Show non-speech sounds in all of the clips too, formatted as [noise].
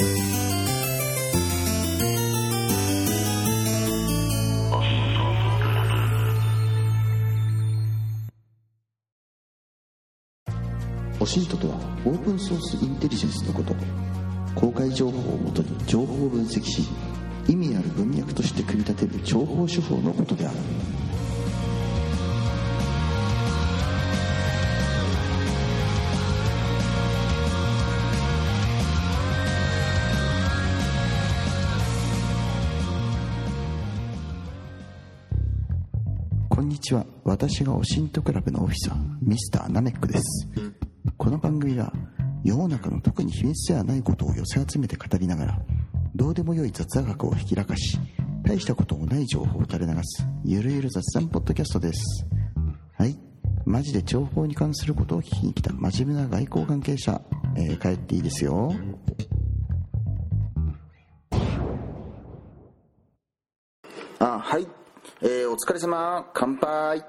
オシントとはオープンソースインテリジェンスのこと。公開情報をもとに情報を分析し意味ある文脈として組み立てる情報手法のことである。ちは。私がオシントクラブのオフィサーミスターナメックです。この番組は世の中の特に秘密ではないことを寄せ集めて語りながらどうでもよい雑学をひきらかし大したこともない情報を垂れ流すゆるゆる雑談ポッドキャストです。はい。マジで情報に関することを聞きに来た真面目な外交関係者、えー帰っていいですよ。あはい、えーお疲れ様。乾杯。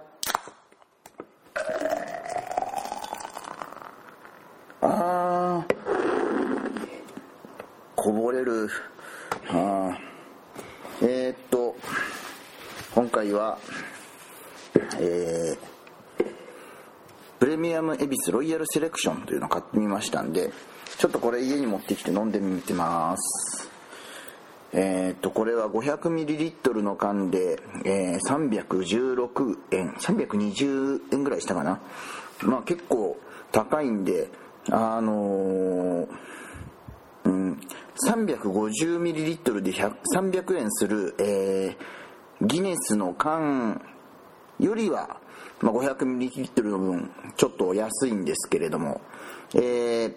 あー。こぼれる。あえーっと今回はえープレミアム恵比寿ロイヤルセレクションというのを買ってみましたんでちょっとこれ家に持ってきて飲んでみてます。えー、とこれは 500ml の缶で、えー316円320円ぐらいしたかな。まあ結構高いんであのーうん、350ml で300円する、えーギネスの缶よりは、まあ、500ml の分ちょっと安いんですけれども、えー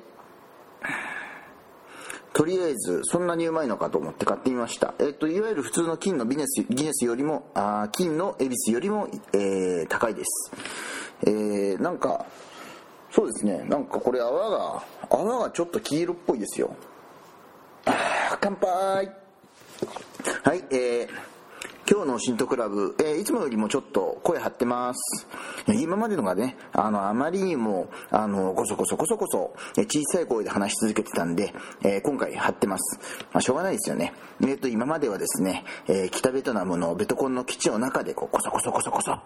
とりあえずそんなにうまいのかと思って買ってみました、えっといわゆる普通の金のビネスギネスよりもあ金の恵比寿よりも、えー高いです、えーなんかそうですね。なんかこれ泡が泡がちょっと黄色っぽいですよ。あ乾杯。はいえー今日の新都クラブ、えーいつもよりもちょっと声張ってます。今までのがね、あの、あまりにも、あの、こそこそこそこそ、え小さい声で話し続けてたんで、えー今回張ってます。まあ、しょうがないですよね。えーと、今まではですね、え北ベトナムのベトコンの基地の中で、こう、こそこそこそこそっ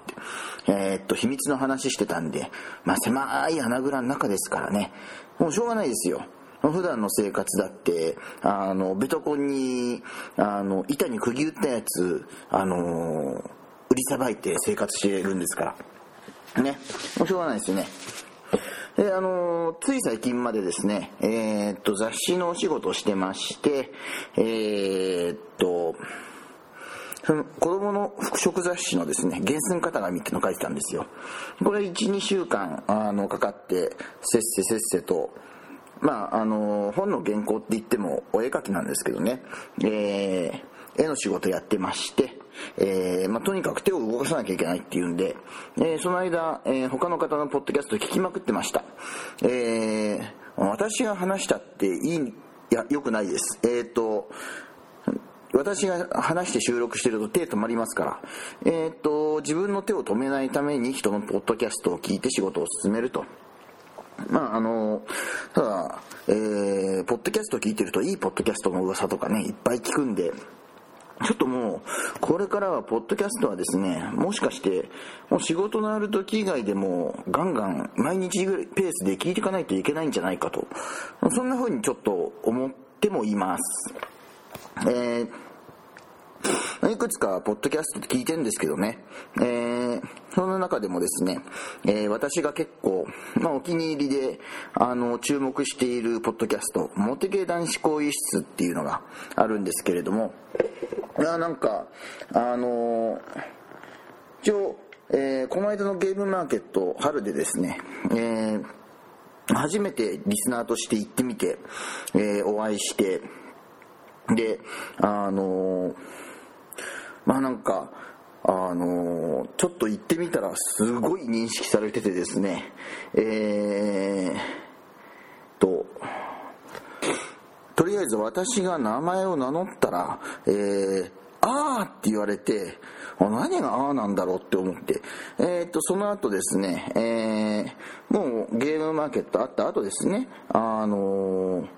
て、えっと、秘密の話してたんで、まあ、狭い穴蔵の中ですからね、もうしょうがないですよ。普段の生活だって、あの、ベトコンに、あの、板に釘打ったやつ、あの、売りさばいて生活してるんですから。ね。もうしょうがないですよね。で、あの、つい最近までですね、えーっと、雑誌のお仕事をしてまして、えーっと、その子供の服飾雑誌のですね、原寸型紙っていうのを書いてたんですよ。これ1、2週間、あの、かかって、せっせせっせと、まあ、あの、本の原稿って言ってもお絵描きなんですけどね、えー、絵の仕事やってまして、えーまあ、とにかく手を動かさなきゃいけないっていうんで、えーその間、えー他の方のポッドキャスト聞きまくってました。えー私が話したっていい、いや、良くないです。えっ、と、私が話して収録してると手止まりますから、えっ、と、自分の手を止めないために人のポッドキャストを聞いて仕事を進めると。まああの、ただ、えー、ポッドキャスト聞いてるといいポッドキャストの噂とかね、いっぱい聞くんで、ちょっともう、これからは、ポッドキャストはですね、もしかして、もう仕事のある時以外でも、ガンガン、毎日ぐらいペースで聞いていかないといけないんじゃないかと、そんな風にちょっと思ってもいます。えー、いくつかポッドキャストって聞いてるんですけどね、えー、その中でもですね、えー私が結構、まあ、お気に入りで、あの、注目しているポッドキャスト、モテ系男子更衣室っていうのがあるんですけれども、いや、なんか、あの一応、えーこの間のゲームマーケット、春でですね、えー初めてリスナーとして行ってみて、えーお会いして、で、あのーまあなんか、あのーちょっと行ってみたらすごい認識されててですね、えー、と、とりあえず私が名前を名乗ったら、えー、あーって言われて、何があーなんだろうって思って、えー、と、その後ですね、えー、もうゲームマーケットあった後ですね、あのー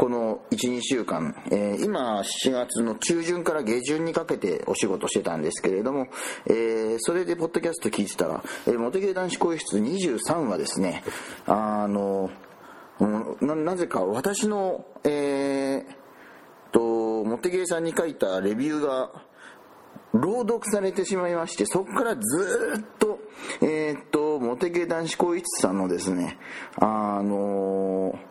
この12週間、えー、今7月の中旬から下旬にかけてお仕事してたんですけれども、えー、それでポッドキャスト聞いてたら、えー、モテゲー男子更衣室23はですね。あのななぜか私のえー、とモテゲーさんに書いたレビューが朗読されてしまいましてそこからずっとえー、っとモテゲー男子更衣室さんのですねあのー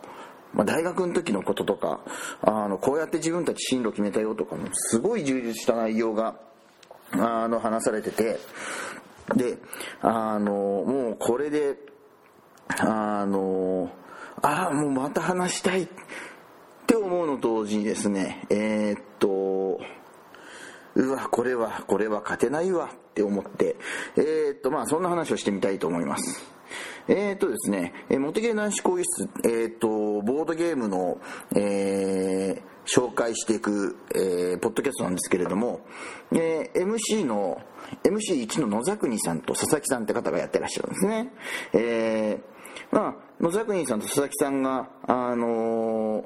まあ、大学の時のこととかあのこうやって自分たち進路決めたよとかもすごい充実した内容があの話されててであのもうこれであのああもうまた話したいって思うのと同時にですねえー、っとうわこれはこれは勝てないわって思ってえー、っとまあそんな話をしてみたいと思います。えー、っとですね、えー、モテゲー男子更衣室、えー、っと、ボードゲームの、えー、紹介していく、えー、ポッドキャストなんですけれども、えー、MC の、MC1 の野沢国さんと佐々木さんって方がやってらっしゃるんですね。えー、まあ、野沢国さんと佐々木さんが、あの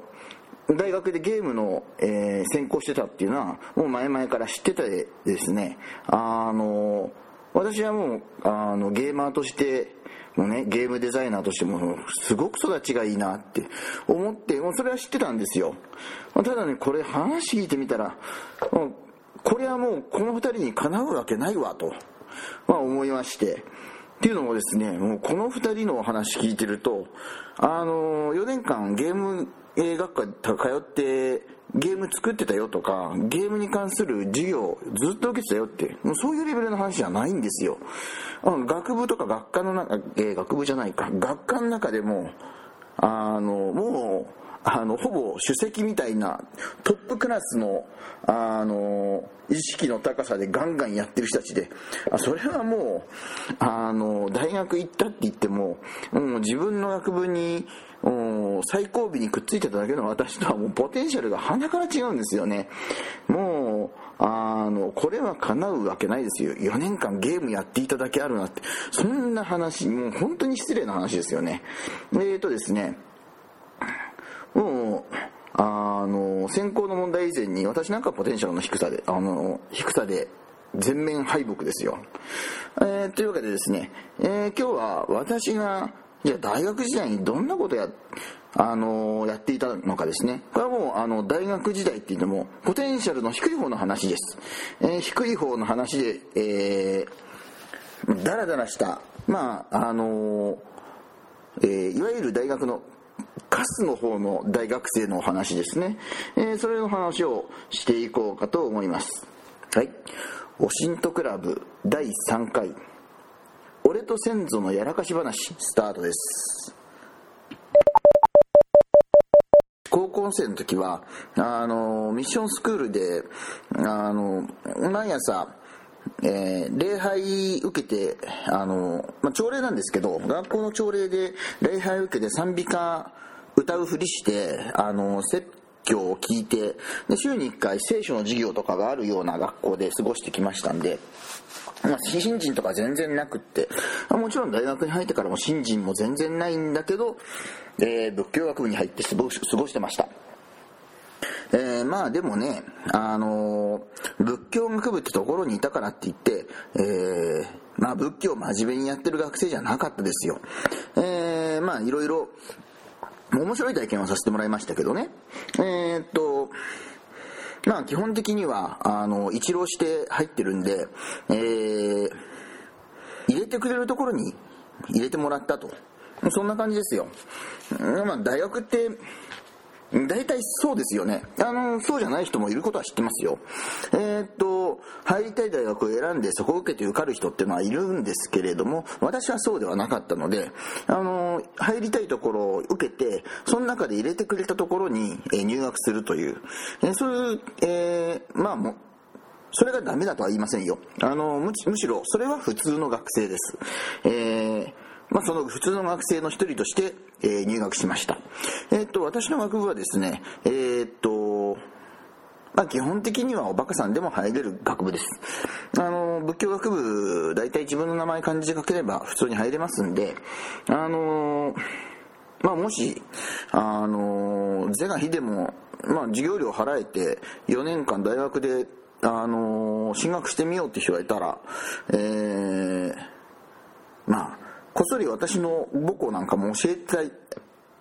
ー、大学でゲームの、えー、専攻してたっていうのは、もう前々から知っててですね、あのー、私はもう、あの、ゲーマーとして、のね、ゲームデザイナーとしても、すごく育ちがいいなって思って、もうそれは知ってたんですよ。ただね、これ話聞いてみたら、もうこれはもうこの二人にかなうわけないわと、まあ、思いまして。っていうのもですね、もうこの二人のお話聞いてると、あの、4年間ゲーム学科通ってゲーム作ってたよとか、ゲームに関する授業ずっと受けてたよって、もうそういうレベルの話じゃないんですよ。学部とか学科の中、えー、学部じゃないか、学科の中でも、あの、もう、あの、ほぼ首席みたいなトップクラスの、あの、意識の高さでガンガンやってる人たちで、それはもう、あの、大学行ったって言っても、もう自分の学部に、最後尾にくっついてただけの私とはもうポテンシャルが鼻から違うんですよね。もう、あの、これは叶うわけないですよ。4年間ゲームやっていただけあるなって。そんな話、もう本当に失礼な話ですよね。えーとですね、あの、先行の問題以前に私なんかポテンシャルの低さで、あの、低さで全面敗北ですよ。えー、というわけでですね、えー、今日は私がじゃあ大学時代にどんなことや、あのー、やっていたのかですね。これはもう、あの、大学時代って言っても、ポテンシャルの低い方の話です。えー、低い方の話で、えー、だらだらした、まあ、あのえー、いわゆる大学のカスの方の大学生のお話ですね。えー、それの話をしていこうかと思います。はい。オシントクラブ第3回。俺と先祖のやらかし話スタートです高校生の時はあのミッションスクールであの毎朝えー、礼拝受けて、あの、まあ、朝礼なんですけど、学校の朝礼で礼拝受けて賛美歌歌うふりして、あの、説教を聞いて、で週に1回聖書の授業とかがあるような学校で過ごしてきましたんで、まあ、新人とか全然なくって、もちろん大学に入ってからも新人も全然ないんだけど、えー、仏教学部に入って過ごしてました。えー、まあでもね、あのー、仏教学部ってところにいたからって言って、えー、まあ仏教を真面目にやってる学生じゃなかったですよ。えー、まあいろいろ、面白い体験をさせてもらいましたけどね。えー、っと、まあ基本的には、あの、一浪して入ってるんで、えー、入れてくれるところに入れてもらったと。そんな感じですよ。まあ大学って、大体そうですよね。あの、そうじゃない人もいることは知ってますよ。えー、っと、入りたい大学を選んでそこを受けて受かる人っていうのはいるんですけれども、私はそうではなかったので、あの、入りたいところを受けて、その中で入れてくれたところに入学するという、えそういう、えー、まあもそれがダメだとは言いませんよ。あの、むむしろ、それは普通の学生です。えーまあ、その普通の学生の一人として、えー、入学しました。えー、っと、私の学部はですね、えー、っと、まあ、基本的にはおバカさんでも入れる学部です。あの、仏教学部、大体自分の名前漢字で書ければ普通に入れますんで、あの、まあもし、あの是が非でも、まあ授業料払えて4年間大学で、あの進学してみようって人がいたら、えー、まあ、こっそり私の母校なんかも教えたい、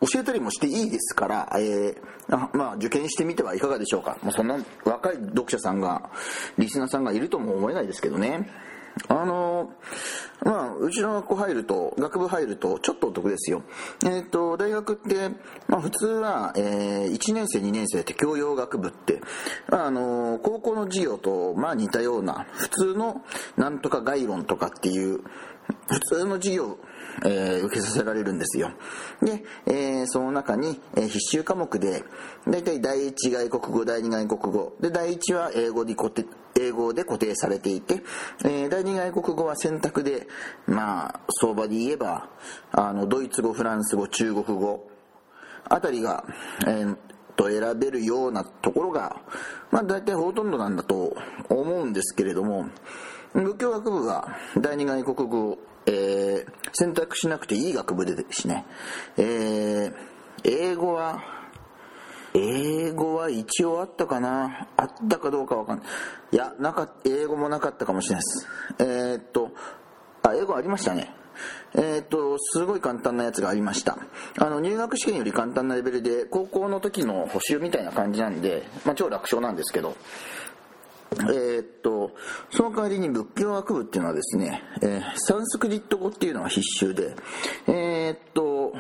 教えたりもしていいですから、えー、まあ受験してみてはいかがでしょうか。まあ、そんな若い読者さんが、リスナーさんがいるとも思えないですけどね。あのー、まあ、うちの学校入ると、学部入ると、ちょっとお得ですよ。えっ、ー、と、大学って、まあ、普通は、えー、1年生、2年生って教養学部って、あの、高校の授業と、まあ、似たような、普通の、なんとか概論とかっていう、普通の授業えー、受けさせられるんですよ。で、えー、その中に、えー、必修科目で、だいたい第一外国語、第二外国語、で、第一は英語で固定、英語で固定されていて、えー、第二外国語は選択で、まあ、相場で言えば、あの、ドイツ語、フランス語、中国語、あたりが、えー、と選べるようなところが、まあ大体ほとんどなんだと思うんですけれども、仏教学部は第二外国語えー、選択しなくていい学部でですね、えー、英語は、英語は一応あったかな？あったかどうかわかんない。いや、なか英語もなかったかもしれないです。えー、っと、あ、英語ありましたね。えっ、と、すごい簡単なやつがありました。あの、入学試験より簡単なレベルで、高校の時の補習みたいな感じなんで、まあ、超楽勝なんですけど、えー、っと、その代わりに仏教学部っていうのはですね、えー、サンスクリット語っていうのが必修で、えー、っと、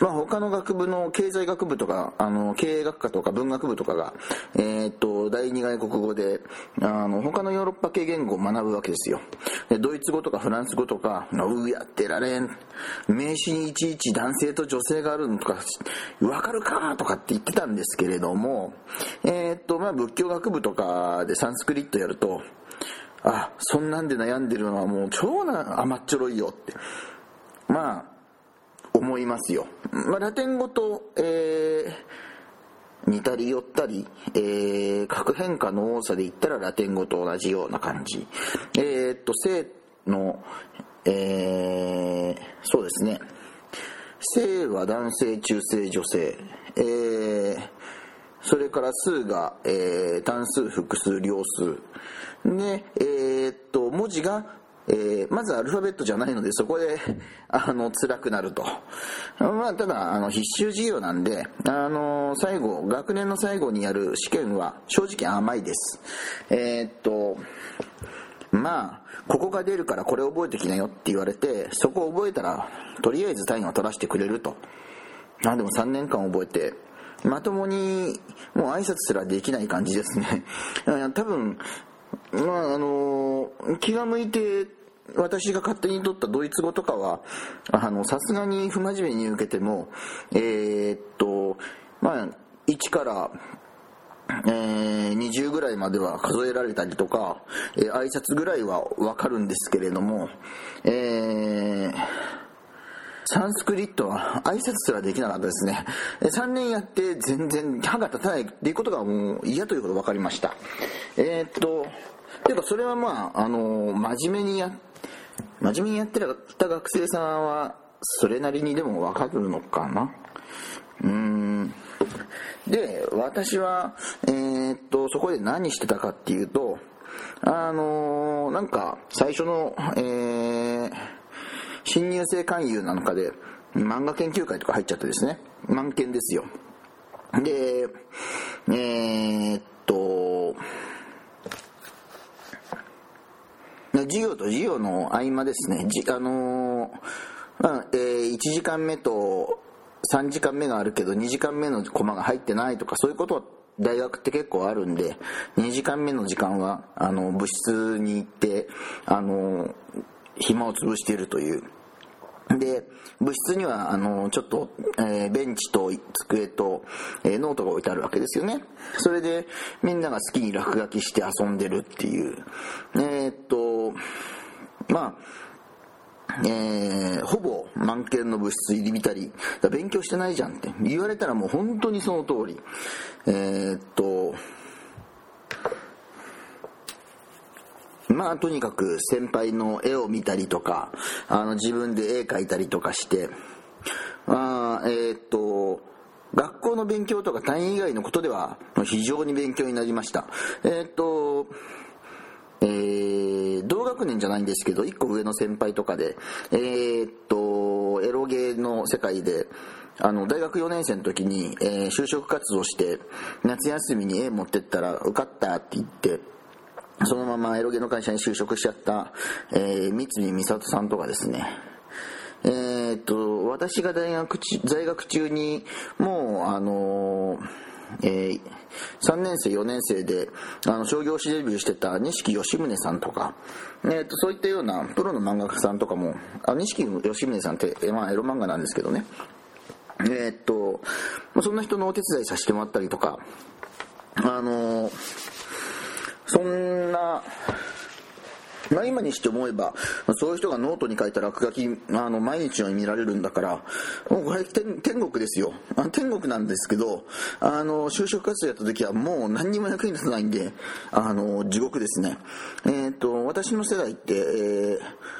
まあ、他の学部の経済学部とか、あの、経営学科とか文学部とかが、えー、っと、第二外国語で、あの、他のヨーロッパ系言語を学ぶわけですよ。でドイツ語とかフランス語とか、うやってられん。名詞にいちいち男性と女性があるのとか、わかるかとかって言ってたんですけれども、えー、っと、まあ、仏教学部とかでサンスクリットやると、あ、そんなんで悩んでるのはもう超な甘っちょろいよって。まあ、思いますよ。まあ、ラテン語と、えー、似たり寄ったり、えー、核変化の多さで言ったらラテン語と同じような感じ。えー、っと、性の、えー、そうですね。性は男性、中性、女性。えー、それから数が、えー、単数、複数、両数。で、えー、っと、文字がえー、まずアルファベットじゃないので、そこで、[laughs] あの、辛くなると。まあ、ただ、あの、必修授業なんで、あの、最後、学年の最後にやる試験は、正直甘いです。えー、っと、まあ、ここが出るからこれ覚えてきなよって言われて、そこを覚えたら、とりあえず単位を取らせてくれると。あ、でも3年間覚えて、まともに、もう挨拶すらできない感じですね。[laughs] 多分、まあ、あの、気が向いて私が勝手に取ったドイツ語とかは、さすがに不真面目に受けても、えー、っと、まあ、1から、えー、20ぐらいまでは数えられたりとか、えー、挨拶ぐらいはわかるんですけれども、えー、サンスクリットは挨拶すらできなかったですね。3年やって全然歯が立たないっていうことがもう嫌ということ分かりました。えー、っと、ていうかそれはまあ、あの真面目にや、真面目にやってた学生さんは、それなりにでもわかるのかな？うーん。で、私は、えー、っと、そこで何してたかっていうと、あのー、なんか、最初の、えー、新入生勧誘なんかで、漫画研究会とか入っちゃってですね、満研ですよ。で、えー、っと、授業と授業の合間ですね、じあのー、まあえー、1時間目と3時間目があるけど2時間目のコマが入ってないとかそういうことは大学って結構あるんで2時間目の時間はあの部室に行ってあの暇を潰しているという [laughs] で、部室には、あの、ちょっと、えー、ベンチと机と、えー、ノートが置いてあるわけですよね。それで、みんなが好きに落書きして遊んでるっていう。えー、っと、まあ、えー、ほぼ満研の部室入り浸り、勉強してないじゃんって言われたらもう本当にその通り。えー、っと、まあとにかく先輩の絵を見たりとか、あの自分で絵描いたりとかして、あえー、っと学校の勉強とか単位以外のことでは非常に勉強になりました。えー、っとえー、同学年じゃないんですけど1個上の先輩とかでえー、っとエロゲーの世界であの大学4年生の時に、え、就職活動して夏休みに絵持ってったら受かったって言ってそのままエロゲの会社に就職しちゃった、えー、三井美里さんとかですね。えー、っと私が大学在学中にもうあのー、えー、3年生4年生であの商業誌デビューしてた錦吉宗さんとか、えー、とそういったようなプロの漫画家さんとかも錦吉宗さんって、まあ、エロ漫画なんですけどね。えー、っと、そんな人のお手伝いさせてもらったりとか、あのー、そんな、まあ、今にして思えば、そういう人がノートに書いた落書き、あの、毎日のように見られるんだから、もうこれ天天国ですよ。天国なんですけど、あの、就職活動やった時はもう何にも役に立たないんで、あの、地獄ですね。えー、っと、私の世代って、えー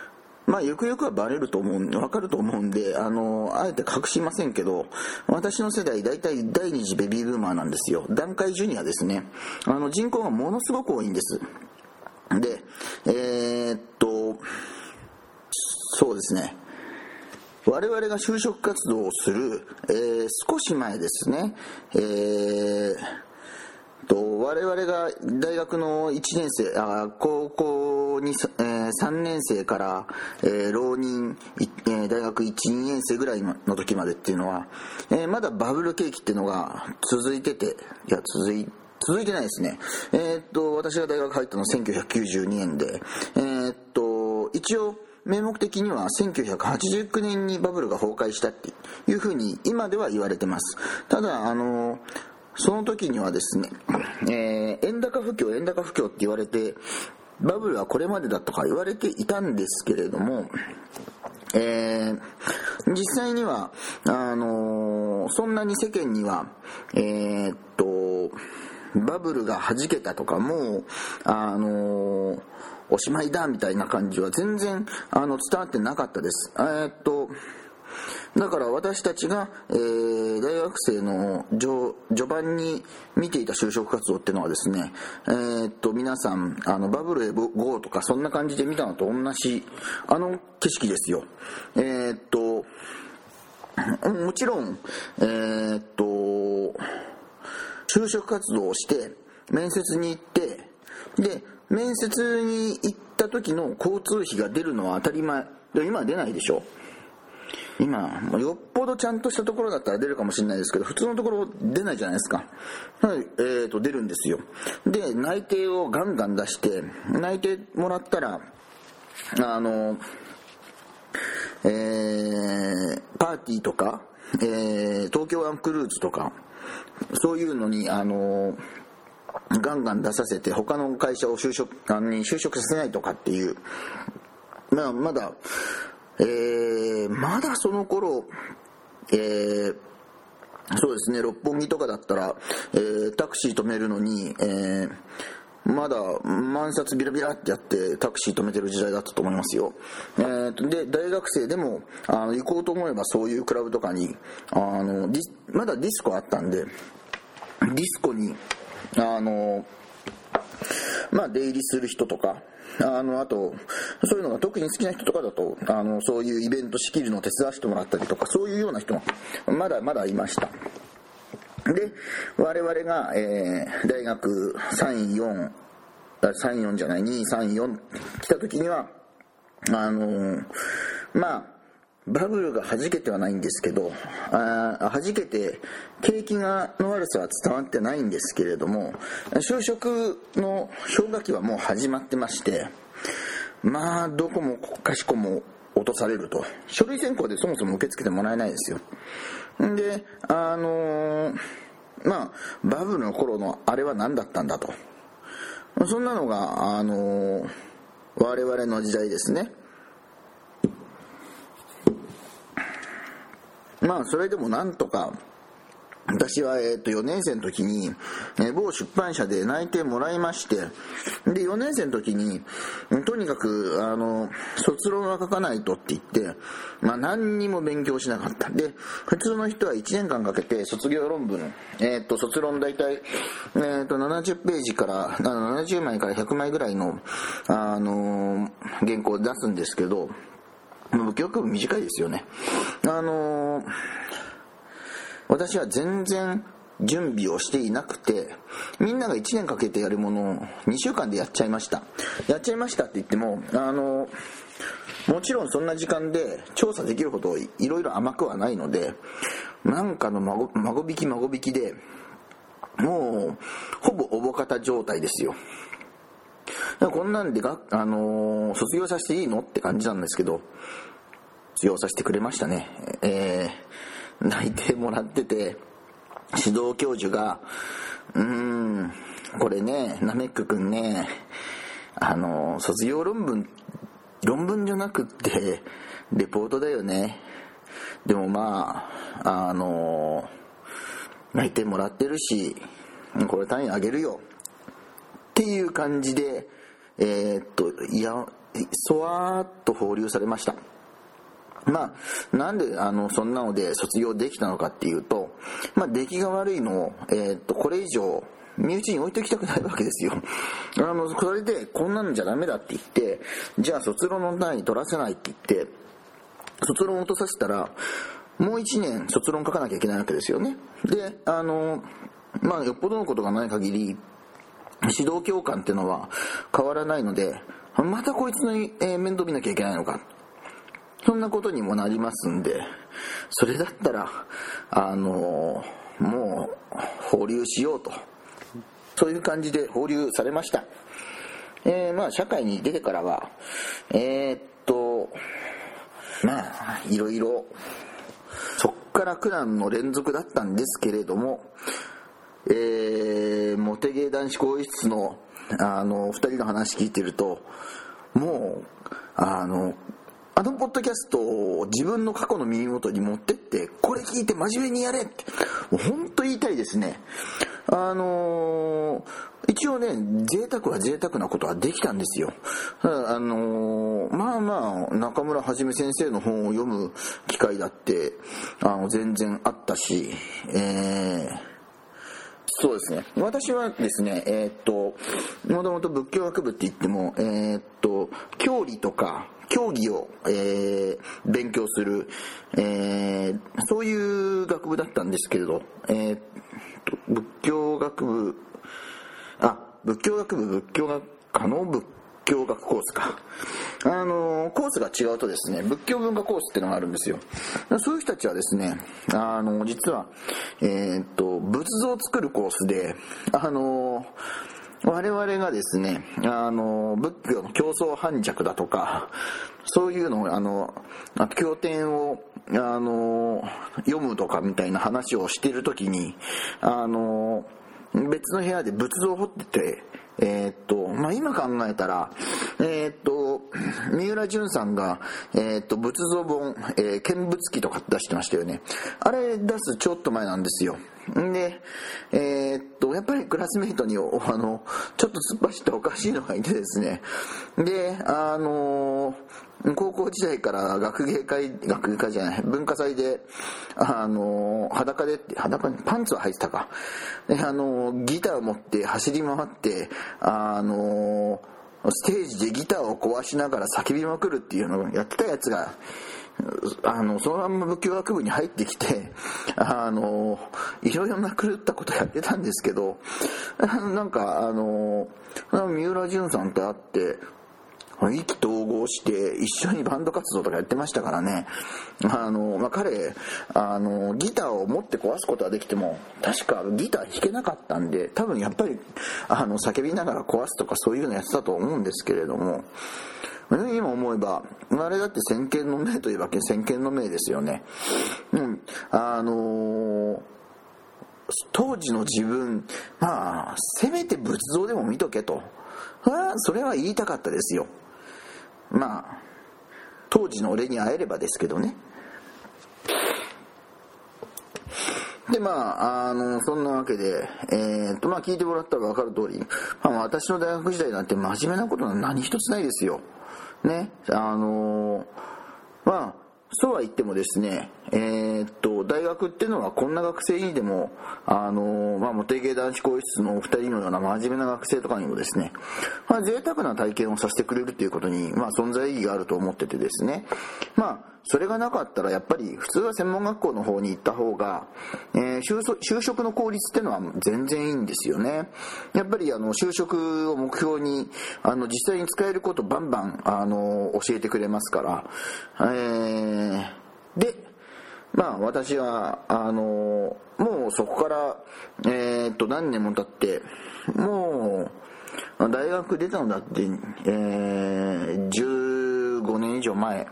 まあ、ゆくゆくはバレると思う、わかると思うんで、あの、あえて隠しませんけど、私の世代、大体第二次ベビーブーマーなんですよ。段階ジュニアですね。あの、人口がものすごく多いんです。で、えー、っと、そうですね。我々が就職活動をする、えー、少し前ですね。えー、と我々が大学の1年生あ高校に、えー、3年生から、えー、浪人、えー、大学12年生ぐらいの時までっていうのは、えー、まだバブル景気っていうのが続いてていや続い続いてないですね。えー、っと、私が大学入ったの1992年で、えー、っと、一応、名目的には1989年にバブルが崩壊したっていうふうに今では言われてます。ただ、あの、その時にはですね、えー、円高不況、円高不況って言われて、バブルはこれまでだとか言われていたんですけれども、えー、実際には、あのー、そんなに世間には、えー、っと、バブルが弾けたとか、も、あのおしまいだみたいな感じは全然あの伝わってなかったです。えっとだから私たちが、えー、大学生の序盤に見ていた就職活動っていうのはですね、えー、っと、皆さん、あの、バブルへ GO とかそんな感じで見たのと同じ、あの景色ですよ。えー、っと、もちろん、えー、っと、就職活動をして、面接に行って、で、面接に行った時の交通費が出るのは当たり前。今は出ないでしょ。今、よっぽどちゃんとしたところだったら出るかもしれないですけど、普通のところ出ないじゃないですか。はい、えーと、出るんですよ。で、内定をガンガン出して、内定もらったら、あの、えー、パーティーとか、えー、東京ワンクルーズとか、そういうのに、あの、ガンガン出させて他の会社を就職あに就職させないとかっていう、まあ、まだえー、まだその頃、えー、そうですね、六本木とかだったら、えー、タクシー止めるのに、え、まだ万札ビラビラってやってタクシー止めてる時代だったと思いますよ。えー、で、大学生でもあの行こうと思えばそういうクラブとかに、あのまだディスコあったんで、ディスコに、あの、まあ出入りする人とか、あの、あと、そういうのが特に好きな人とかだと、あの、そういうイベント仕切るのを手伝わせてもらったりとか、そういうような人も、まだまだいました。で、我々が、えー、大学3、4、3、4じゃない、2、3、4来た時には、あのー、まあ、バブルが弾けてはないんですけど、あ弾けて景気がの悪さは伝わってないんですけれども、就職の氷河期はもう始まってまして、まあ、どこもかしこも落とされると。書類選考でそもそも受け付けてもらえないですよ。んで、あのー、まあ、バブルの頃のあれは何だったんだと。そんなのが、あのー、我々の時代ですね。まあそれでもなんとか私は、えー、と4年生の時に、え、某出版社で内定もらいましてで4年生の時にとにかくあの卒論は書かないとって言って、まあ、何にも勉強しなかった。で普通の人は1年間かけて卒業論文、えー、と卒論大体、えー、と70ページから70枚から100枚ぐらいの、あの原稿を出すんですけど結局短いですよね。あの私は全然準備をしていなくてみんなが1年かけてやるものを2週間でやっちゃいました。やっちゃいましたって言ってもあのもちろんそんな時間で調査できるほどいろいろ甘くはないのでなんかの孫孫引き孫引きでもうほぼおぼかた状態ですよ。[laughs] こんなんで、あのー、卒業させていいのって感じなんですけど卒業させてくれましたねえー泣いてもらってて、指導教授が、うーん、これね、ナメック君ね、あの、卒業論文、論文じゃなくって、レポートだよね。でもまあ、あの、泣いてもらってるし、これ単位あげるよ。っていう感じで、えー、っと、いや、そわーっと放流されました。まあ、なんであのそんなので卒業できたのかっていうと、まあ、出来が悪いのを、えー、っとこれ以上身内に置いときたくないわけですよ。[laughs] あの、それで、こんなんじゃダメだって言って、じゃあ卒論の単位取らせないって言って、卒論を落とさせたら、もう1年卒論書かなきゃいけないわけですよね。で、あの、まあ、よっぽどのことがない限り、指導教官っていうのは変わらないので、またこいつの、えー、面倒見なきゃいけないのか。そんなことにもなりますんで、それだったら、あのもう放流しようと。そういう感じで放流されました。えー、まあ、社会に出てからは、えー、っと、まあ、いろいろ、そっから苦難の連続だったんですけれども、えー、モテゲー男子更衣室の、あの、二人の話聞いてると、もう、あの、あのポッドキャストを自分の過去の耳元に持ってって、これ聞いて真面目にやれって、もう本当言いたいですね。あのー、一応ね、贅沢は贅沢なことはできたんですよ。あのー、まあまあ、中村はじめ先生の本を読む機会だって、あの、全然あったし、えー、そうですね。私はですね、えー、っと、もともと仏教学部って言っても、えー、っと、教理とか、教義を、えー、勉強する、えー、そういう学部だったんですけれど、えー、仏教学部、あ、仏教学部、仏教学科の仏教学コースか。あの、コースが違うとですね、仏教文化コースっていうのがあるんですよ。そういう人たちはですね、あの、実は、えー、っと、仏像を作るコースで、あの、我々がですね、あの、仏教の競争反弱だとか、そういうのを、あの、経典を、あの、読むとかみたいな話をしているときに、あの、別の部屋で仏像を彫ってて、えー、っと、まあ、今考えたら、えー、っと、三浦淳さんが、えー、っと、仏像本、えー、見物記とか出してましたよね。あれ出すちょっと前なんですよ。で、えっと、やっぱりクラスメイトに、あの、ちょっと突っ走っておかしいのがいてですね。で、あの高校時代から学芸会、学芸会じゃない、文化祭で、あの、裸で、裸にパンツは履いてたか。で、あの、ギターを持って走り回って、あの、ステージでギターを壊しながら叫びまくるっていうのをやってたやつが、あの、そのまま仏教学部に入ってきて、[laughs] あの、いろいろな狂ったことやってたんですけど、[laughs] なんか、あの、三浦淳さんと会って、意気投合して一緒にバンド活動とかやってましたからね。あの、まあ、彼、あの、ギターを持って壊すことはできても、確かギター弾けなかったんで、多分やっぱり、あの、叫びながら壊すとかそういうのやってたと思うんですけれども、今思えば、あれだって先見の明といえば先見の明ですよね。うん。あのー、当時の自分、まあ、せめて仏像でも見とけと。それは言いたかったですよ。まあ、当時の俺に会えればですけどね。でまああのそんなわけで、えーとまあ、聞いてもらったら分かる通り、まあ、私の大学時代なんて真面目なことは何一つないですよね。あのまあそうは言ってもですね、えー、っと、大学っていうのはこんな学生にでも、あの、まあ、モテゲ男子更衣室のお二人のような真面目な学生とかにもですね、まあ、贅沢な体験をさせてくれるっていうことに、まあ、存在意義があると思っててですね、まあ、それがなかったらやっぱり普通は専門学校の方に行った方が、えー、就職の効率っていうのは全然いいんですよね。やっぱりあの就職を目標にあの実際に使えることバンバンあの教えてくれますから、えー、で、まあ私はあのもうそこから、えー、っと何年も経ってもう大学出たのだって、えー、15年以上前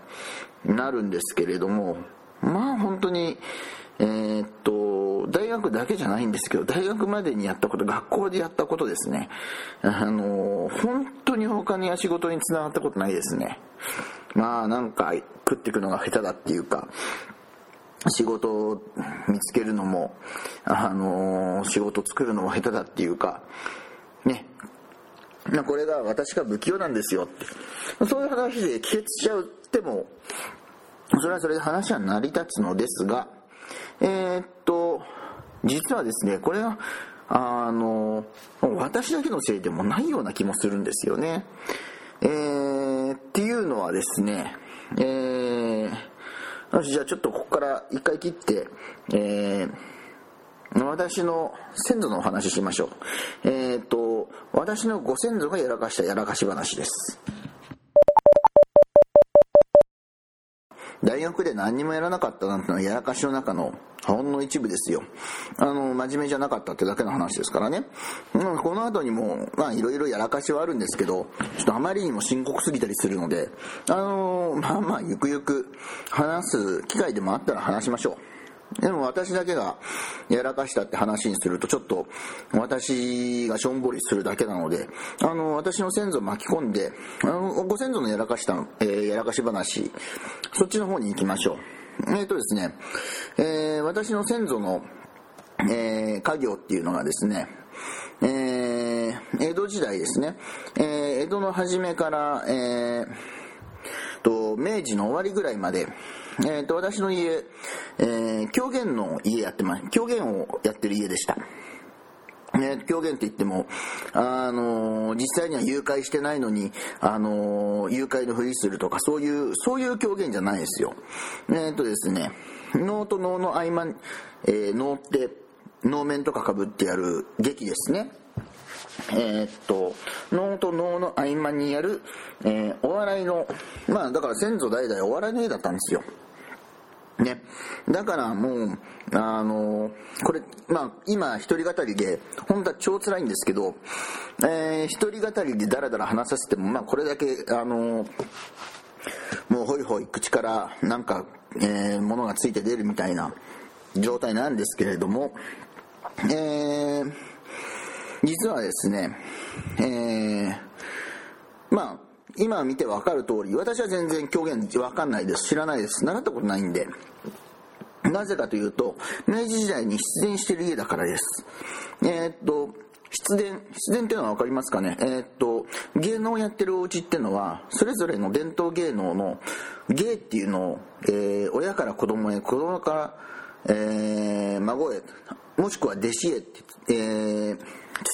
になるんですけれどもまあ本当にえー、っと大学だけじゃないんですけど大学までにやったこと学校でやったことですね。あの本当に他に仕事につながったことないですね。まあなんか食っていくのが下手だっていうか。仕事を見つけるのも、あの仕事作るのも下手だっていうか、ね、これが私が不器用なんですよって。そういう話で帰結しちゃうっても、それはそれで話は成り立つのですが、えー、っと、実はですね、これは、あの、私だけのせいでもないような気もするんですよね。えー、っていうのはですね、えー、よし、じゃあちょっとここから一回切って、えー、私の先祖のお話ししましょう。えっ、ー、と、私のご先祖がやらかしたやらかし話です。大学で何にもやらなかったなんてのはやらかしの中のほんの一部ですよ。あの、真面目じゃなかったってだけの話ですからね。うん、この後にも、まあいろいろやらかしはあるんですけど、ちょっとあまりにも深刻すぎたりするので、あの、まあまあゆくゆく話す機会でもあったら話しましょう。でも私だけがやらかしたって話にするとちょっと私がしょんぼりするだけなので、あの、私の先祖を巻き込んで、ご先祖のやらかした、えー、やらかし話、そっちの方に行きましょう。えっ、ー、とですね、えー、私の先祖の、えー、家業っていうのがですね、えー、江戸時代ですね、えー、江戸の初めから、えー、と明治の終わりぐらいまで、えー、と私の家、えー、狂言の家やってます狂言をやってる家でした。ね、狂言って言っても、あのー、実際には誘拐してないのに、あのー、誘拐のふりするとか、そういう、そういう狂言じゃないですよ。えー、っとですね、能と能の合間、えー、能って、能面とか被ってやる劇ですね。えー、っと、能と能の合間にやる、えー、お笑いの、まあだから先祖代々お笑いの絵だったんですよ。ね。だからもう、あのこれ、まあ、今、一人語りで、本当は超辛いんですけど、えー、一人語りでダラダラ話させても、まあ、これだけ、あのもうホイホイ口からなんか、えー、物がついて出るみたいな状態なんですけれども、えー、実はですね、えー、まあ、今見てわかる通り、私は全然狂言わかんないです。知らないです。習ったことないんで。なぜかというと、明治時代に出演してる家だからです。えー、っと、出電、出電っていうのは分かりますかね？えー、っと、芸能をやってるお家っていうのは、それぞれの伝統芸能の芸っていうのを、えー、親から子供へ、子供から、えー、孫へ、もしくは弟子へって、えー、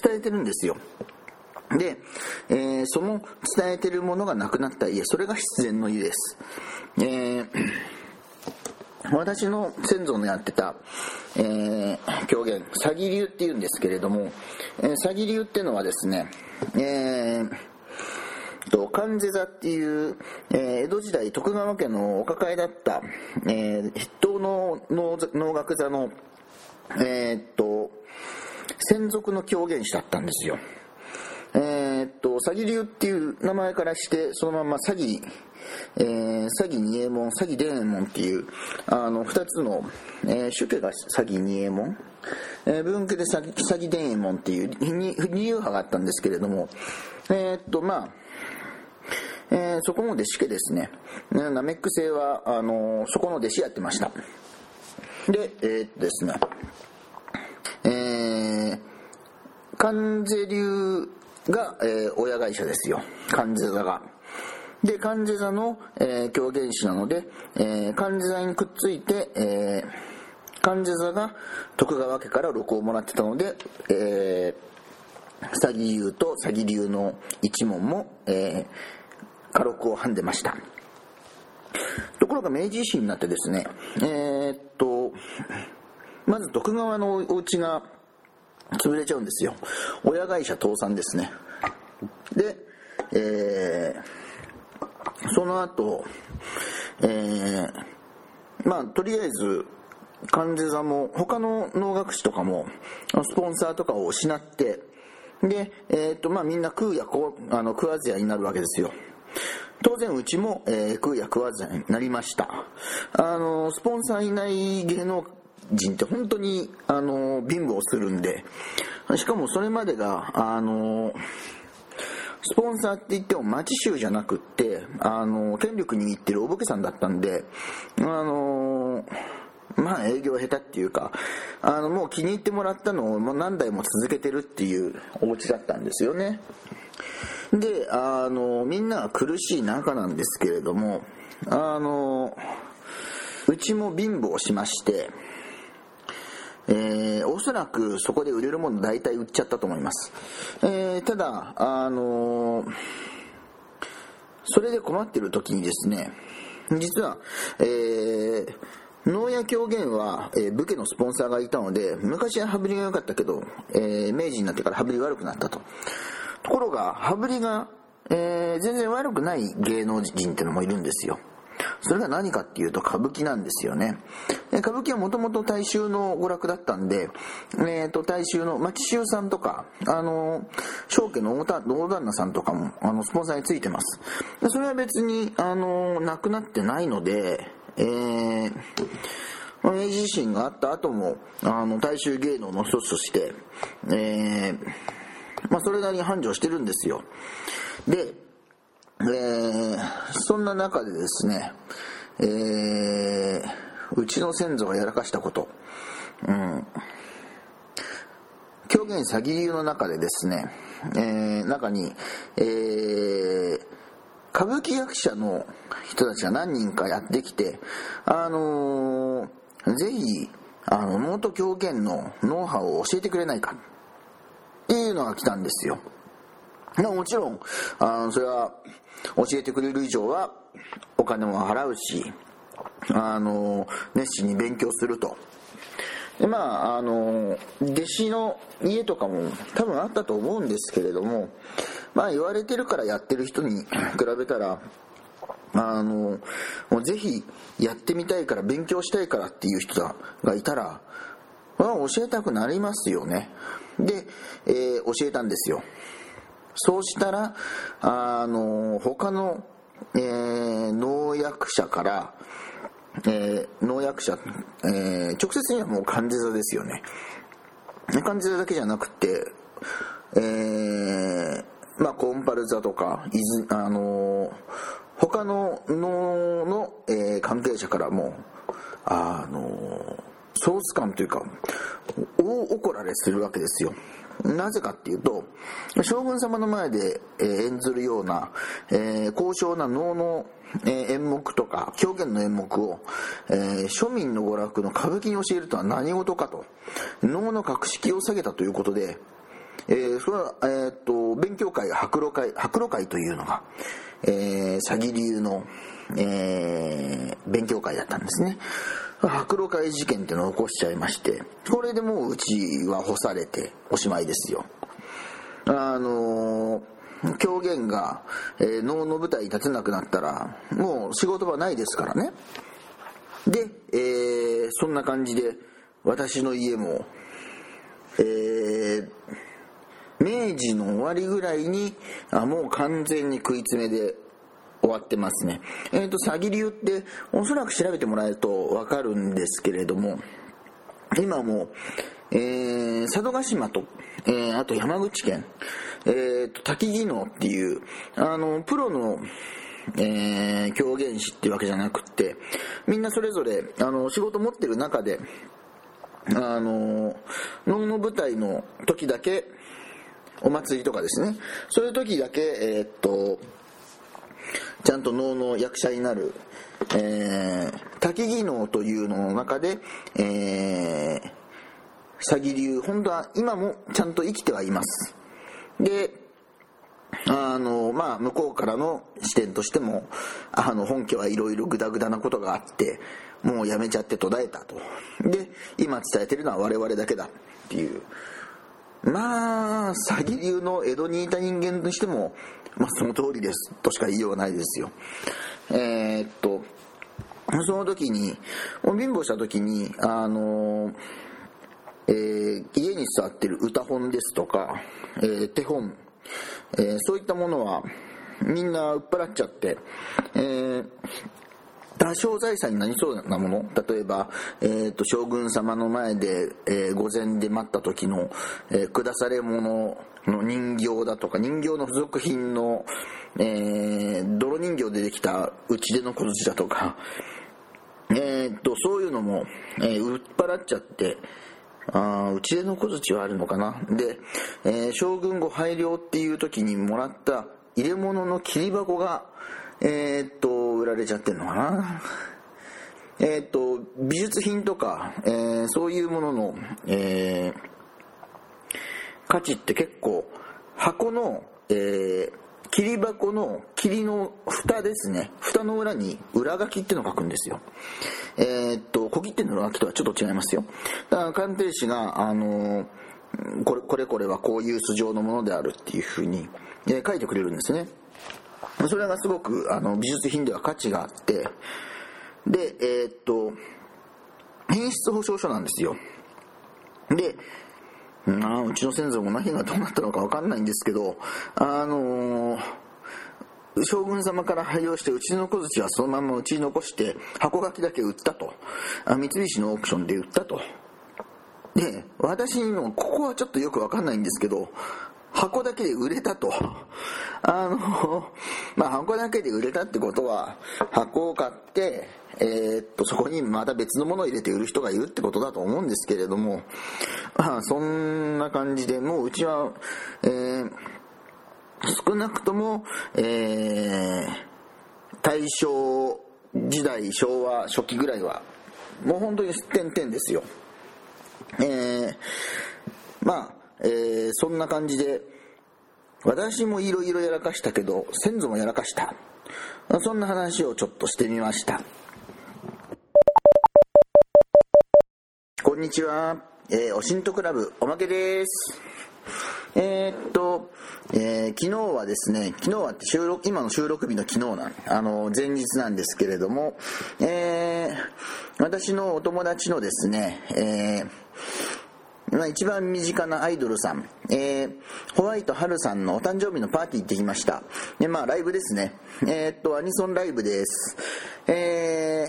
伝えてるんですよ。で、えー、その伝えてるものがなくなった家、それが必然の家です。えー、私の先祖のやってた、えー、狂言、詐欺流っていうんですけれども、えー、詐欺流ってのはですね、えー、と関瀬座っていう、えー、江戸時代徳川家のお抱えだった、えー、筆頭の能楽座の、えー、っと専属の狂言師だったんですよ。えー、っと、詐欺流っていう名前からして、そのまま詐欺、えー、詐欺二右衛門、詐欺伝右衛門っていう、あの、二つの、えー、主家が詐欺二右衛門、えー、文家で詐欺詐欺伝右衛門っていう二流派があったんですけれども、えー、っと、まあ、えー、そこの弟子家ですね。ナメック星は、あのー、そこの弟子やってました。で、えー、っとですね、え関税流が、えー、親会社ですよ。関税座が。で関税座の、えー、狂言師なので、えー、関税座にくっついて、えー、関税座が徳川家から禄をもらってたので、えー、詐欺流と詐欺流の一門も、えー、家禄をはんでました。ところが明治維新になってですねえー、っとまず徳川のお家が潰れちゃうんですよ。親会社倒産ですね。で、えー、その後、えー、まあとりあえず関税座も他の能楽師とかもスポンサーとかを失ってで、えーとまあ、みんな食うやこうあの食わずやになるわけですよ。当然うちも、えー、食うや食わずやになりました。あのスポンサーいない芸能人って本当にあの貧乏するんで。しかもそれまでがあのスポンサーって言っても町衆じゃなくってあの権力握ってるお武家さんだったんであのまあ営業下手っていうかあのもう気に入ってもらったのをもう何代も続けてるっていうお家だったんですよね。であのみんなは苦しい中なんですけれどもあのうちも貧乏しましてえー、おそらくそこで売れるもの大体売っちゃったと思います。えー、ただ、あのー、それで困ってる時にですね、実は、えー、農薬狂言は、えー、武家のスポンサーがいたので、昔は羽振りが良かったけど、えー、明治になってから羽振り悪くなったと。ところが、羽振りが、えー、全然悪くない芸能人ってのもいるんですよ。それが何かっていうと歌舞伎なんですよね。歌舞伎はもともと大衆の娯楽だったんで、えー、と大衆の町衆さんとか、あの、正家の大旦那さんとかも、あの、スポンサーについてます。それは別に、あの、なくなってないので、えー、明治維新があった後も、あの、大衆芸能の一つとして、えー、まあ、それなりに繁盛してるんですよ。で、えー、そんな中でですね、えー、うちの先祖がやらかしたこと、うん、狂言詐欺流の中でですね、えー、中に、えー、歌舞伎役者の人たちが何人かやってきて、あのー、ぜひ、あの、ノート狂言のノウハウを教えてくれないか、っていうのが来たんですよ。もちろん、あの、それは、教えてくれる以上はお金も払うしあの熱心に勉強すると。でまああの弟子の家とかも多分あったと思うんですけれどもまあ言われてるからやってる人に [coughs] 比べたらあのもうぜひやってみたいから勉強したいからっていう人がいたら、教えたくなりますよね。で、えー、教えたんですよ。そうしたら、あの、他の、えー、農薬者から、えー、農薬者、えー、直接にはもう患者座ですよね。患者座だけじゃなくて、えー、まあ、コンパル座とか、いず、あの他の脳の、えー、関係者からも、あのソース感というか、大怒られするわけですよ。なぜかっていうと、将軍様の前で、演ずるような、えー、高尚な能の、演目とか、狂言の演目を、えー、庶民の娯楽の歌舞伎に教えるとは何事かと、能の格式を下げたということで、えー、それは、えー、っと、勉強会白露会、白露会というのが、えー、詐欺流の、えー、勉強会だったんですね。白露会事件っていうのを起こしちゃいましてこれでもううちは干されておしまいですよ。あのー、狂言が、えー、能の舞台に立てなくなったらもう仕事場ないですからね。で、えー、そんな感じで私の家も、えー、明治の終わりぐらいにあもう完全に食い詰めで終わってますね。えっ、ー、と、詐欺流っておそらく調べてもらえるとわかるんですけれども、今も、えー、佐渡島と、えー、あと山口県、えー、と滝技能っていう、あの、プロの、えー、狂言師っていうわけじゃなくて、みんなそれぞれ、あの、仕事持ってる中で、あの、能の舞台の時だけ、お祭りとかですねそういう時だけえー、っとちゃんと能の役者になる、えー、滝技能というのの中で、えー、詐欺流本当は今もちゃんと生きてはいます。であのまあ向こうからの視点としてもあの本家はいろいろグダグダなことがあってもうやめちゃって途絶えたと。で今伝えてるのは我々だけだっていう。まあ詐欺流の江戸にいた人間としても、まあ、その通りですとしか言いようがないですよ。えー、っとその時に貧乏した時にあのえー、家に座ってる歌本ですとか、えー、手本、えー、そういったものはみんな売っ払っちゃって、えー、多少財産になりそうなもの例えば、えーと、将軍様の前で、えー、御前で待った時の、えー、下され物の人形だとか人形の付属品の、えー、泥人形でできた打ち出の小槌だとか、えーと、そういうのも、えー、売っ払っちゃってあ打ち出の小槌はあるのかな。で、えー、将軍後拝領っていう時にもらった入れ物の切り箱がえー、っと、売られちゃってんのかな？えー、っと、美術品とか、えー、そういうものの、え価値って結構、箱の、え切り箱の霧の蓋ですね。蓋の裏に裏書きっていうのを書くんですよ。えっと、小切手の裏書きとはちょっと違いますよ。だから鑑定士が、あのこれこれこれはこういう素性のものであるっていうふうに、え書いてくれるんですね。それがすごくあの美術品では価値があってでえー、っと品質保証書なんですよ。であうちの先祖も何がどうなったのか分かんないんですけどあのー将軍様から廃用してうちの小槌はそのままうちに残して箱書きだけ売ったと。三菱のオークションで売ったと。で私にもここはちょっとよく分かんないんですけど箱だけで売れたと。あの、まあ、箱だけで売れたってことは、箱を買って、えー、っと、そこにまた別のものを入れて売る人がいるってことだと思うんですけれども、まあ、そんな感じで、もううちは、えー、少なくとも、えー、大正時代、昭和初期ぐらいは、もう本当に点々ですよ。えー、まあ、えー、そんな感じで私もいろいろやらかしたけど先祖もやらかした。そんな話をちょっとしてみました。こんにちは、えー、おしんとクラブおまけです。えー、っと、えー、昨日はですね、昨日は収録、今の収録日の昨日なん、あの、前日なんですけれども、え、私のお友達のですね、えー、まあ、一番身近なアイドルさん、えー、ホワイトハルさんのお誕生日のパーティー行ってきました。で、まあ、ライブですね。えー、っと、アニソンライブです。え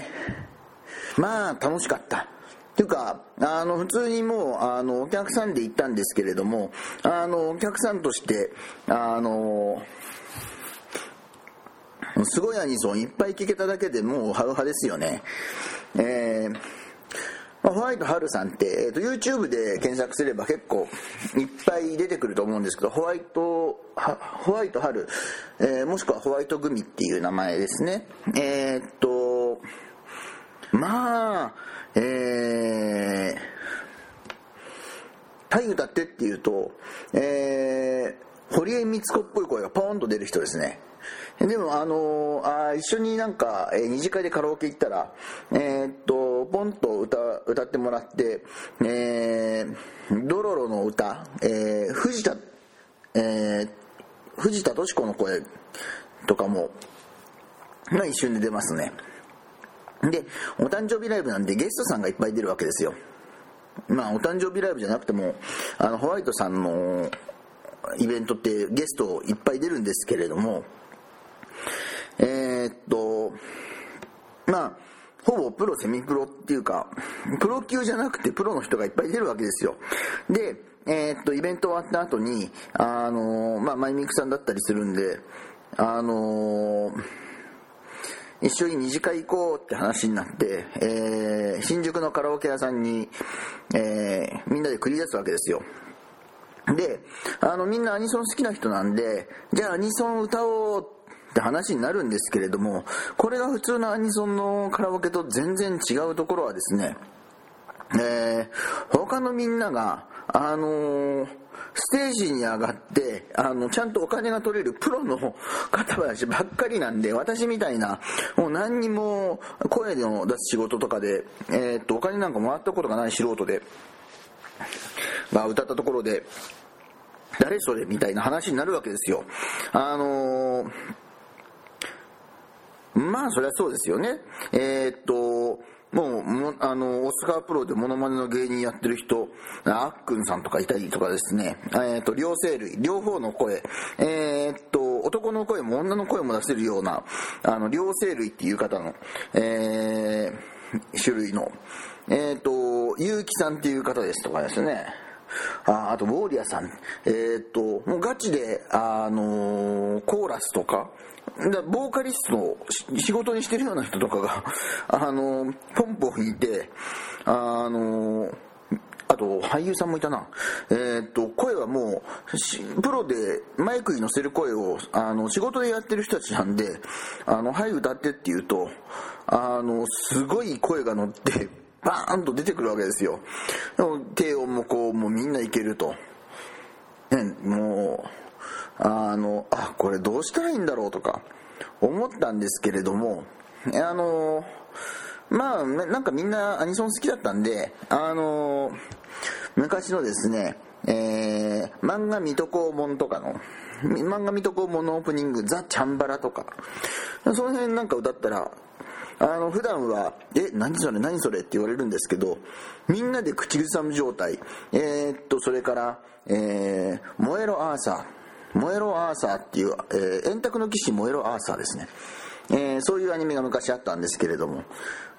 ー、まあ、楽しかった。っていうか、あの、普通にもう、あの、お客さんで行ったんですけれども、あの、お客さんとして、あの、すごいアニソンいっぱい聴けただけでもうハウハですよね。えー、ホワイトハルさんって、えーと、YouTube で検索すれば結構いっぱい出てくると思うんですけどホワイトホワイトハル、えー、もしくはホワイトグミっていう名前ですね。えー、っとまあえー、タイ歌ってっていうと、えー、堀江光子っぽい声がポーンと出る人ですね。でもあのー、あ一緒になんか、えー、二次会でカラオケ行ったらえー、っとポンと歌歌ってもらってえー、ドロロの歌、えー、藤田えー、藤田敏子の声とかもま一瞬で出ますね。でお誕生日ライブなんでゲストさんがいっぱい出るわけですよ。まあお誕生日ライブじゃなくてもあのホワイトさんのイベントってゲストいっぱい出るんですけれどもえー、っと、まあ、ほぼプロ、セミプロっていうか、プロ級じゃなくてプロの人がいっぱい出るわけですよ。で、えー、っと、イベント終わった後に、あのまあ、マイミクさんだったりするんで、あの一緒に二次会行こうって話になって、えー、新宿のカラオケ屋さんに、えー、みんなで繰り出すわけですよ。で、あの、みんなアニソン好きな人なんで、じゃあアニソン歌おうってって話になるんですけれども、これが普通のアニソンのカラオケと全然違うところはですね、えー、他のみんなが、あのー、ステージに上がって、あの、ちゃんとお金が取れるプロの方話ばっかりなんで、私みたいな、もう何にも声の出す仕事とかで、えー、っと、お金なんかもらったことがない素人で、ま、歌ったところで、誰それみたいな話になるわけですよ。あのー、まあ、そりゃそうですよね。えー、っと、もう、もあの、オスカープロでモノマネの芸人やってる人、あっくんさんとかいたりとかですね、えー、っと、両生類、両方の声、えー、っと、男の声も女の声も出せるような、あの、両生類っていう方の、えー、種類の、えっと、ゆうきさんっていう方ですとかですね、ああと、ウォーリアさん。えー、っと、もうガチで、あのー、コーラスとか、だボーカリストの仕事にしてるような人とかが、[laughs] あの、ポンポンいて、あの、あと俳優さんもいたな。えー、っと、声はもう、プロでマイクに乗せる声を、あの、仕事でやってる人たちなんで、あの、はい、歌ってって言うと、あの、すごい声が乗って、バーンと出てくるわけですよ。でも低音もこう、もうみんないけると。ね、もう、あの、あ、これどうしたらいいんだろうとか思ったんですけれども、あの、まあ、なんかみんなアニソン好きだったんで、あの、昔のですね、えー、漫画水戸黄門とかの、漫画水戸黄門のオープニング、ザ・チャンバラとか、その辺なんか歌ったら、あの、普段は、え、何それ何それって言われるんですけど、みんなで口ずさむ状態、えー、っと、それから、えー、燃えろアーサー、燃えろアーサーっていう、えー、円卓の騎士燃えろアーサーですね。えー、そういうアニメが昔あったんですけれども、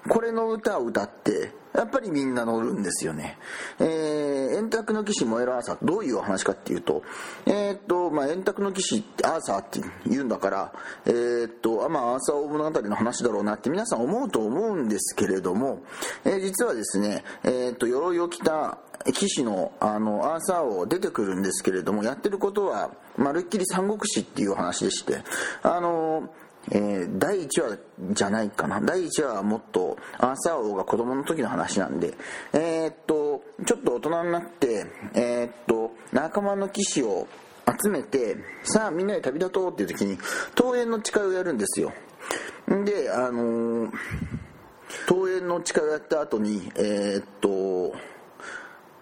これの歌を歌って、やっぱりみんな乗るんですよね。えー、円卓の騎士燃えるアーサーどういうお話かっていうと、えー、っと、まあ、円卓の騎士アーサーって言うんだから、えー、っと、あまあ、アーサー物語の話だろうなって皆さん思うと思うんですけれども、えー、実はですね、え、っと、鎧を着た騎士の、あの、アーサー王出てくるんですけれども、やってることは、まるっきり三国志っていう話でして、あのえー、第1話じゃないかな。第1話はもっと、アーサー王が子供の時の話なんで、えー、っと、ちょっと大人になって、えー、っと、仲間の騎士を集めて、さあみんなで旅立とうっていう時に、桃園の誓いをやるんですよ。で、あのー、桃園の誓いをやった後に、えっと、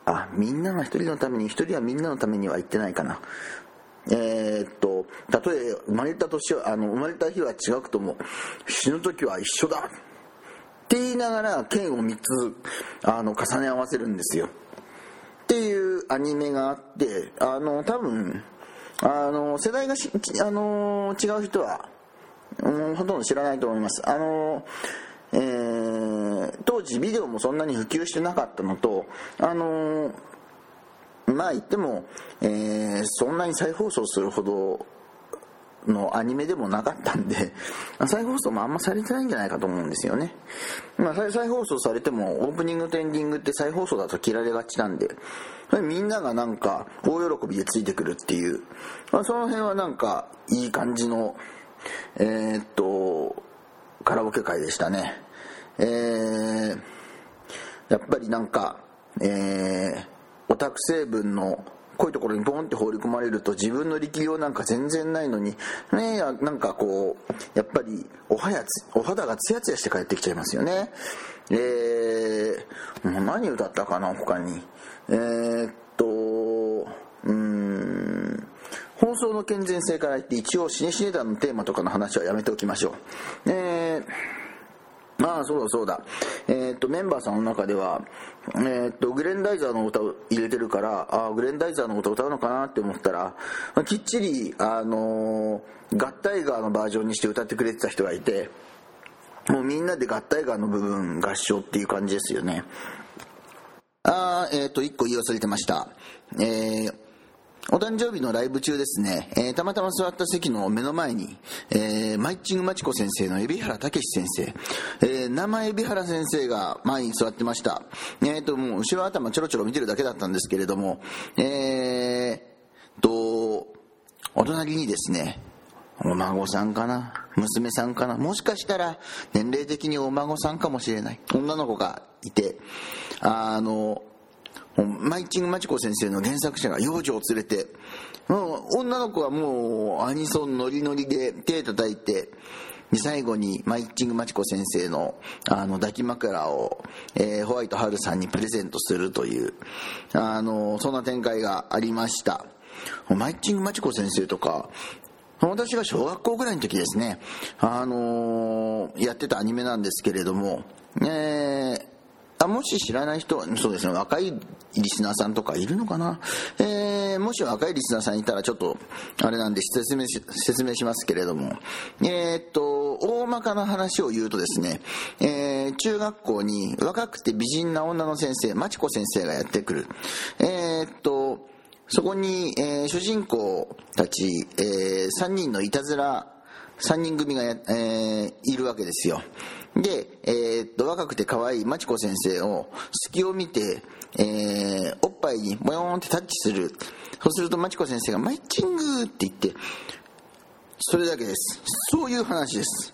あ、みんなが一人のために、一人はみんなのためには言ってないかな。えー、っと、たとえ生まれた年は、あの、生まれた日は違くとも、死ぬ時は一緒だって言いながら剣を3つ、あの、重ね合わせるんですよ。っていうアニメがあって、あの、多分、あの、世代がし、あの、違う人は、うん、ほとんど知らないと思います。あの、えー、当時ビデオもそんなに普及してなかったのと、あのまあ言っても、えー、そんなに再放送するほどのアニメでもなかったんで、再放送もあんまされてないんじゃないかと思うんですよね。まあ、再放送されても、オープニングとエンディングって再放送だと切られがちなんで、みんながなんか、大喜びでついてくるっていう、まあ、その辺はなんか、いい感じの、えー、っと、カラオケ会でしたね。えー、やっぱりなんか、えー、オタク成分のこういところにボンって放り込まれると自分の力量なんか全然ないのに、ね、なんかこう、やっぱりおはやつ、お肌がツヤツヤして帰ってきちゃいますよね。えー、もう何歌ったかな、他に。えー、っと、うん、放送の健全性から言って一応シネシネ団のテーマとかの話はやめておきましょう。えーまあ、そうだそうだ。えー、っと、メンバーさんの中では、えー、っと、グレンダイザーの歌を入れてるから、ああ、グレンダイザーの歌歌うのかなって思ったら、まあ、きっちり、あのー、ガッタイガーのバージョンにして歌ってくれてた人がいて、もうみんなでガッタイガーの部分合唱っていう感じですよね。ああ、えっ、と、一個言い忘れてました。えー、お誕生日のライブ中ですね、えー、たまたま座った席の目の前に、えー、マイチングマチコ先生の海老原武先生、えー、生海老原先生が前に座ってました。えーと、もう後ろ頭ちょろちょろ見てるだけだったんですけれども、えーと、お隣にですね、お孫さんかな娘さんかなもしかしたら年齢的にお孫さんかもしれない女の子がいて、あの、マイチングマチコ先生の原作者が幼女を連れて、女の子はもうアニソンノリノリで手叩いて、最後にマイチングマチコ先生のあの抱き枕を、えー、ホワイトハルさんにプレゼントするというあのそんな展開がありました。マイチングマチコ先生とか私が小学校ぐらいの時ですね、あのー、やってたアニメなんですけれども、えー、あもし知らない人、そうですね、若いリスナーさんとかいるのかな、えー、もし若いリスナーさんいたらちょっと、あれなんで説明し、説明しますけれども、えー、っと、大まかな話を言うとですね、えー、中学校に若くて美人な女の先生、まちこ先生がやってくる。え、っと、そこに、えー、主人公たち、えー、3人のいたずら、3人組がや、えー、いるわけですよ。で、えー、っと、若くて可愛いまちこ先生を、隙を見て、えー、おっぱいにボヨーンってタッチする。そうするとまちこ先生がマイチングって言って、それだけです。そういう話です。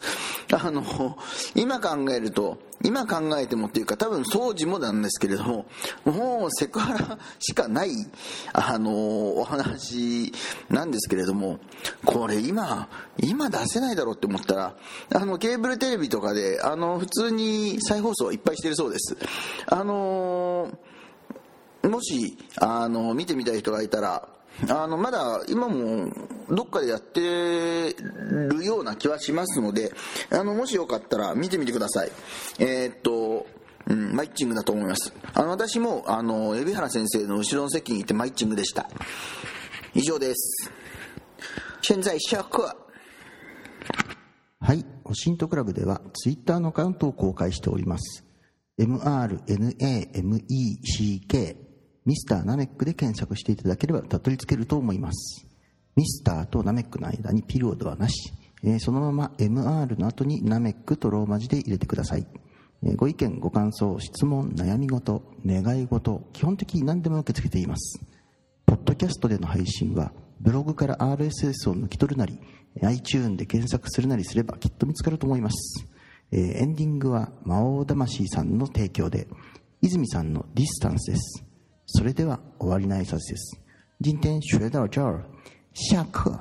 あの、今考えると、今考えてもっていうか多分掃除もなんですけれども、もうセクハラしかない、あの、お話なんですけれども、これ今、今出せないだろうって思ったら、あの、ケーブルテレビとかで、あの、普通に再放送いっぱいしてるそうです。あのもし、あの、見てみたい人がいたら、あの、まだ今もどっかでやってるような気はしますので、あの、もしよかったら見てみてください。えー、っと、うん、マイッチングだと思います。あの、私も、あの、海老原先生の後ろの席にいてマイッチングでした。以上です。現在、下課。はい、オシントクラブではツイッターのアカウントを公開しております。MRNAMECK ミスターナメックで検索していただければたどり着けると思います。ミスターとナメックの間にピリオドはなし、えー、そのまま MR の後にナメックとローマ字で入れてください。えー、ご意見、ご感想、質問、悩み事、願い事、基本的に何でも受け付けています。ポッドキャストでの配信は、ブログから RSS を抜き取るなり、iTune で検索するなりすればきっと見つかると思います。えー、エンディングは魔王魂さんの提供で、泉さんのディスタンスです。それでは終わりの挨拶です。今天学到这儿，下课。